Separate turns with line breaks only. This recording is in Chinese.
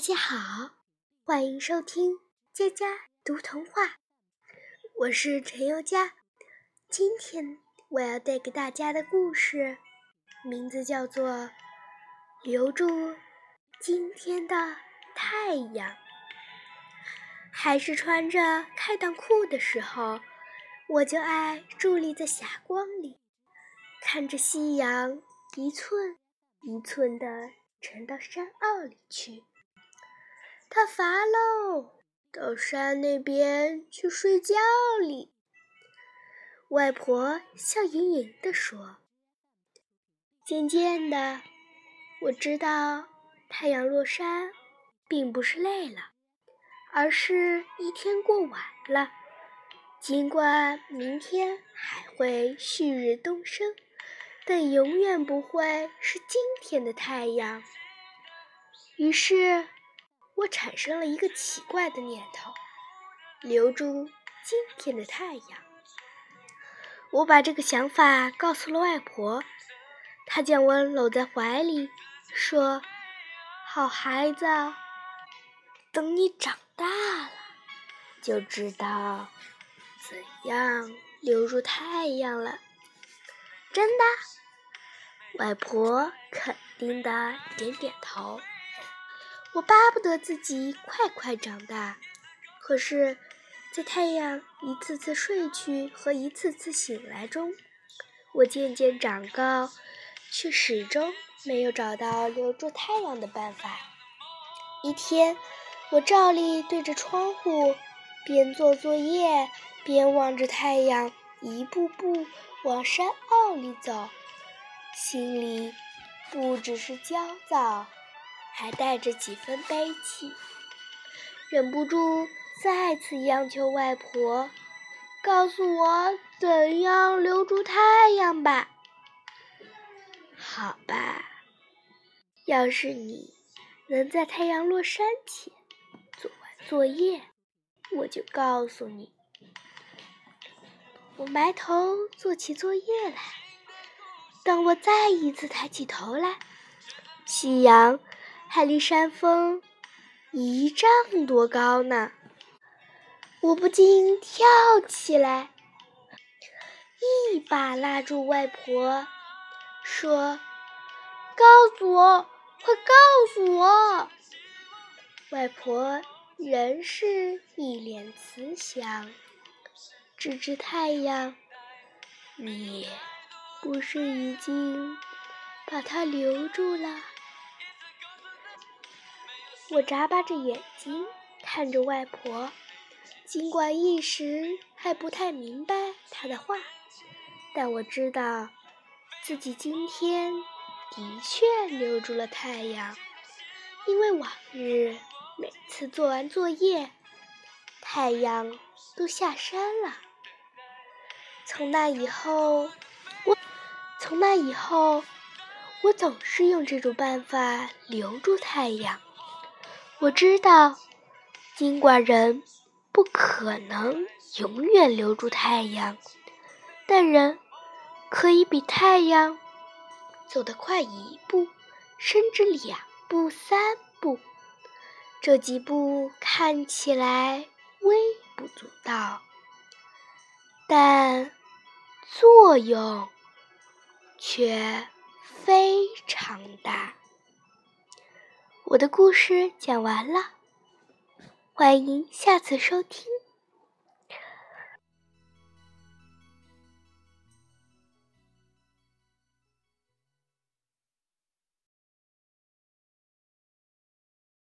大家好，欢迎收听佳佳读童话。我是陈宥佳，今天我要带给大家的故事名字叫做《留住今天的太阳》。还是穿着开裆裤的时候，我就爱伫立在霞光里，看着夕阳一寸一寸的沉到山坳里去。他乏喽，到山那边去睡觉哩。外婆笑盈盈地说。渐渐的，我知道太阳落山，并不是累了，而是一天过完了。尽管明天还会旭日东升，但永远不会是今天的太阳。于是。我产生了一个奇怪的念头：留住今天的太阳。我把这个想法告诉了外婆，她将我搂在怀里，说：“好孩子，等你长大了，就知道怎样留住太阳了。”真的？外婆肯定的点点头。我巴不得自己快快长大，可是，在太阳一次次睡去和一次次醒来中，我渐渐长高，却始终没有找到留住太阳的办法。一天，我照例对着窗户，边做作业边望着太阳一步步往山坳里走，心里不只是焦躁。还带着几分悲戚，忍不住再次央求外婆，告诉我怎样留住太阳吧。好吧，要是你能在太阳落山前做完作业，我就告诉你。我埋头做起作业来，当我再一次抬起头来，夕阳。还离山峰一丈多高呢，我不禁跳起来，一把拉住外婆，说：“告诉我，快告诉我！”外婆仍是一脸慈祥，指指太阳：“你不是已经把它留住了？”我眨巴着眼睛看着外婆，尽管一时还不太明白她的话，但我知道自己今天的确留住了太阳，因为往日每次做完作业，太阳都下山了。从那以后，我从那以后，我总是用这种办法留住太阳。我知道，尽管人不可能永远留住太阳，但人可以比太阳走得快一步，甚至两步、三步。这几步看起来微不足道，但作用却非常大。我的故事讲完了，欢迎下次收听。